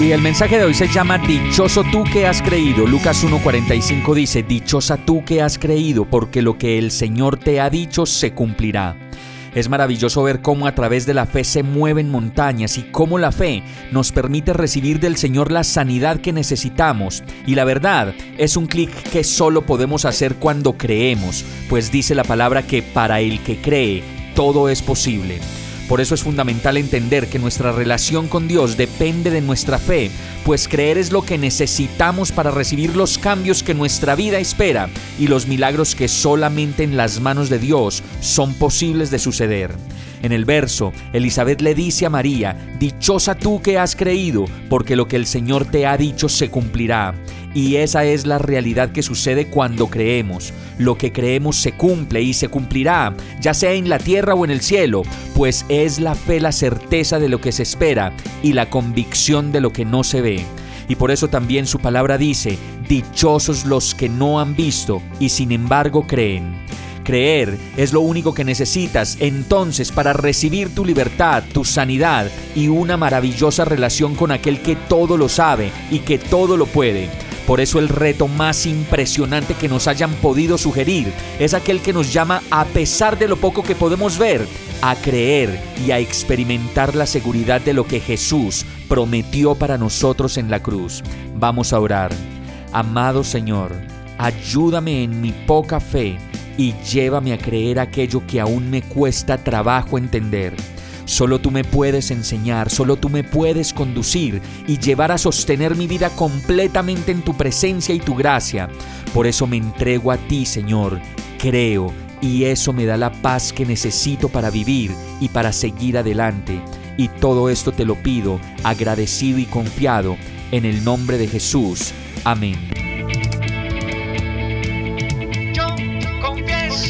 Y el mensaje de hoy se llama Dichoso tú que has creído. Lucas 1.45 dice, Dichosa tú que has creído, porque lo que el Señor te ha dicho se cumplirá. Es maravilloso ver cómo a través de la fe se mueven montañas y cómo la fe nos permite recibir del Señor la sanidad que necesitamos. Y la verdad es un clic que solo podemos hacer cuando creemos, pues dice la palabra que para el que cree, todo es posible. Por eso es fundamental entender que nuestra relación con Dios depende de nuestra fe, pues creer es lo que necesitamos para recibir los cambios que nuestra vida espera y los milagros que solamente en las manos de Dios son posibles de suceder. En el verso, Elizabeth le dice a María, Dichosa tú que has creído, porque lo que el Señor te ha dicho se cumplirá. Y esa es la realidad que sucede cuando creemos. Lo que creemos se cumple y se cumplirá, ya sea en la tierra o en el cielo, pues es la fe la certeza de lo que se espera y la convicción de lo que no se ve. Y por eso también su palabra dice, dichosos los que no han visto y sin embargo creen. Creer es lo único que necesitas entonces para recibir tu libertad, tu sanidad y una maravillosa relación con aquel que todo lo sabe y que todo lo puede. Por eso el reto más impresionante que nos hayan podido sugerir es aquel que nos llama, a pesar de lo poco que podemos ver, a creer y a experimentar la seguridad de lo que Jesús prometió para nosotros en la cruz. Vamos a orar. Amado Señor, ayúdame en mi poca fe y llévame a creer aquello que aún me cuesta trabajo entender. Solo tú me puedes enseñar, solo tú me puedes conducir y llevar a sostener mi vida completamente en tu presencia y tu gracia. Por eso me entrego a ti, Señor, creo y eso me da la paz que necesito para vivir y para seguir adelante. Y todo esto te lo pido, agradecido y confiado, en el nombre de Jesús. Amén.